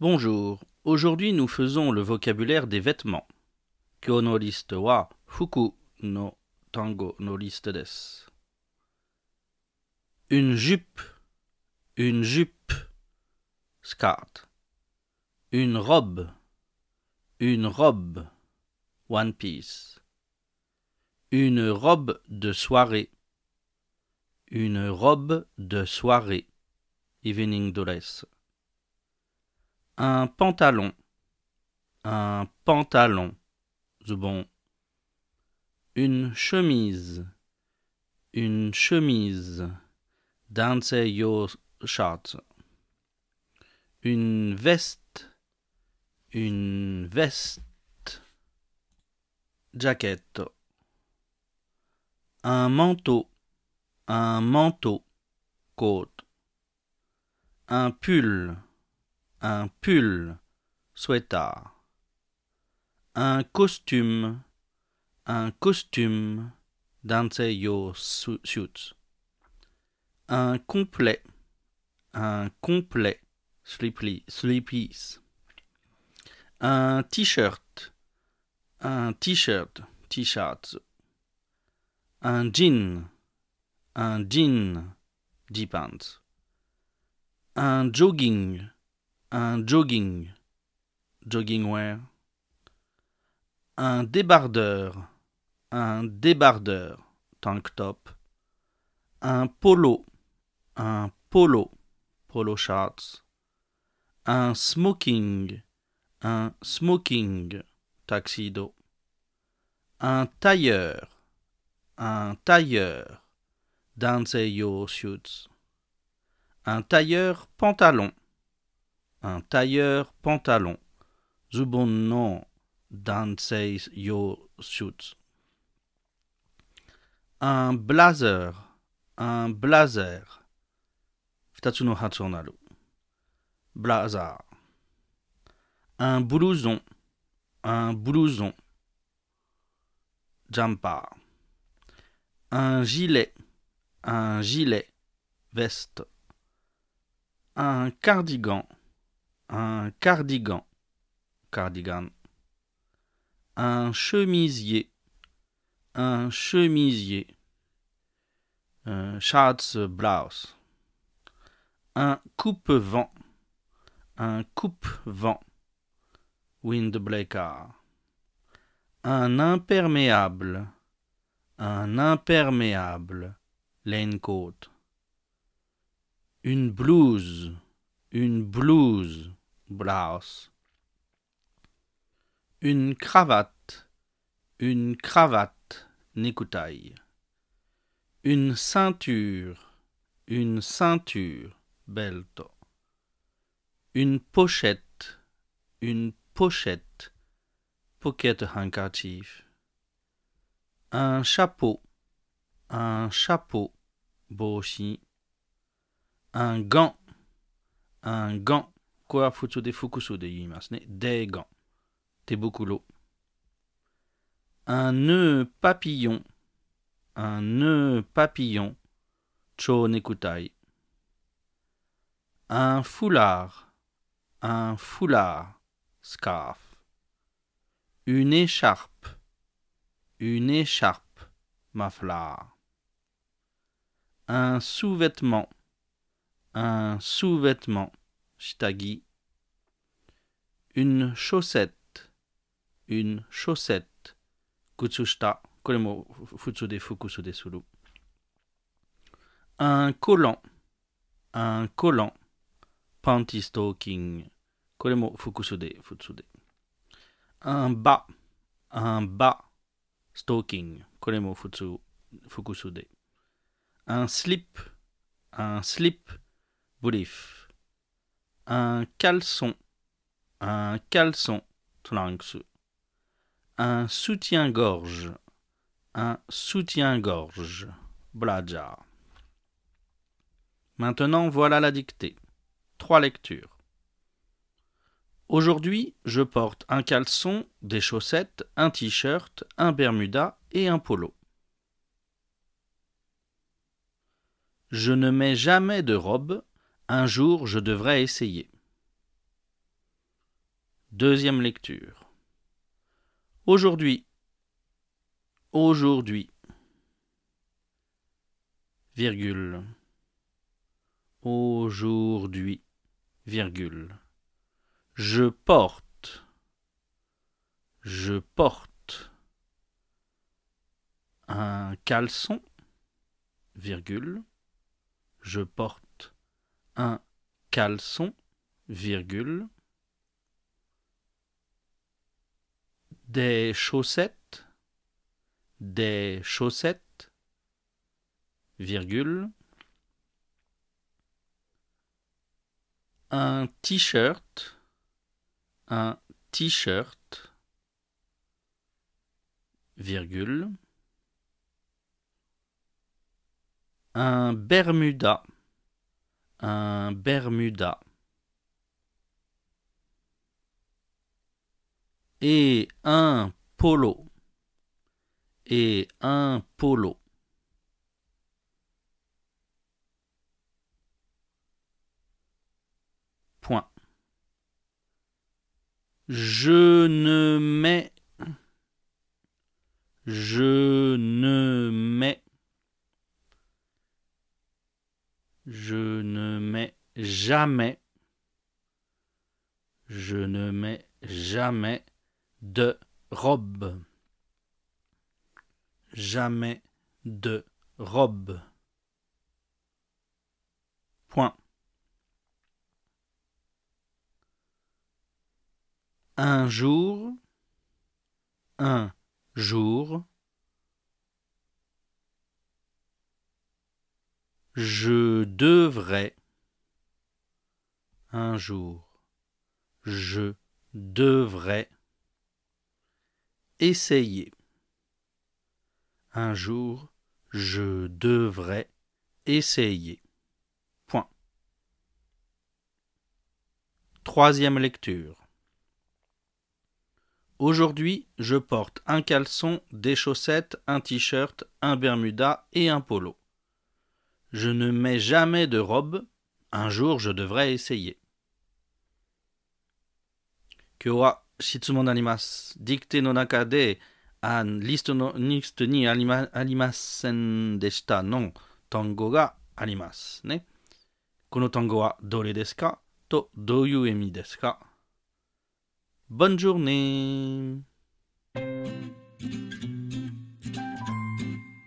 Bonjour, aujourd'hui nous faisons le vocabulaire des vêtements. Kyo no liste wa fuku no tango no liste desu. Une jupe, une jupe, skirt. Une robe, une robe, one piece. Une robe de soirée, une robe de soirée, evening dress. Un pantalon, un pantalon, zubon. Une chemise, une chemise, danse yo shorts. Une veste, une veste, jacket. Un manteau, un manteau, coat. Un pull, un pull, sweater. Un costume, un costume, danse yo su- suits. Un complet, un complet, sleepy, sleepies. Un t-shirt, un t-shirt, t-shirts. Un jean, un jean, pants. Un jogging, un jogging, jogging wear. Un débardeur, un débardeur, tank top. Un polo, un polo, polo shorts. Un smoking, un smoking, tuxedo. Un tailleur, un tailleur, danse yo suits. Un tailleur pantalon, un tailleur pantalon, zubon no danse yo suits. Un blazer, un blazer, futatsu no hatsu o naru. Blazer. Un blouson, un blouson, jumper. Un gilet, un gilet, veste. Un cardigan, un cardigan, cardigan. Un chemisier, un chemisier, un blouse. Un coupe-vent, un coupe-vent, windbreaker. Un imperméable, un imperméable. Une blouse, une blouse, blouse. Une cravate, une cravate, necktie. Une ceinture, une ceinture, belt. Une pochette, une pochette, pocket handkerchief. Un chapeau, un chapeau, boshi. Un gant, un gant, ko wa futsu de fukusu de yimasu ne, des gants, tebukuro. Un nœud papillon, un nœud papillon, cho nekutai. Un foulard, un foulard, scarf. Une écharpe, une écharpe, maflar. Un sous-vêtement, un sous-vêtement, Shitagi. Une chaussette. Une chaussette. Kutsushita. Koremo futsude fukusude suru. Un collant. Un collant. Panty stalking. Koremo fukusude futsude. Un bas. Un bas. Stalking. Koremo futsu fukusude. Un slip. Un slip. Brief. Un caleçon, un caleçon. Un soutien-gorge, un soutien-gorge, blaja. Maintenant, voilà la dictée. Trois lectures. Aujourd'hui, je porte un caleçon, des chaussettes, un t-shirt, un bermuda et un polo. Je ne mets jamais de robe, un jour je devrais essayer. Deuxième lecture. Aujourd'hui. Aujourd'hui. Virgule. Aujourd'hui. Virgule. Je porte. Je porte. Un caleçon. Virgule. Je porte un caleçon. Virgule. des chaussettes, des chaussettes, virgule, un t-shirt, un t-shirt, virgule, un bermuda, un bermuda, et un polo et un polo. Point. Je ne mets je ne mets je ne mets jamais je ne mets jamais de robe. Jamais de robe. Point. Un jour, un jour, je devrais, un jour, je devrais, essayer. Un jour, je devrais essayer. Point. Troisième lecture. Aujourd'hui, je porte un caleçon, des chaussettes, un t-shirt, un bermuda et un polo. Je ne mets jamais de robe. Un jour, je devrais essayer. 今日は質問になります。ディクテの中で、あリストのリストにありまありませんでしたの単語がありますね。この単語はどれですかとどういう意味ですか Bonne journée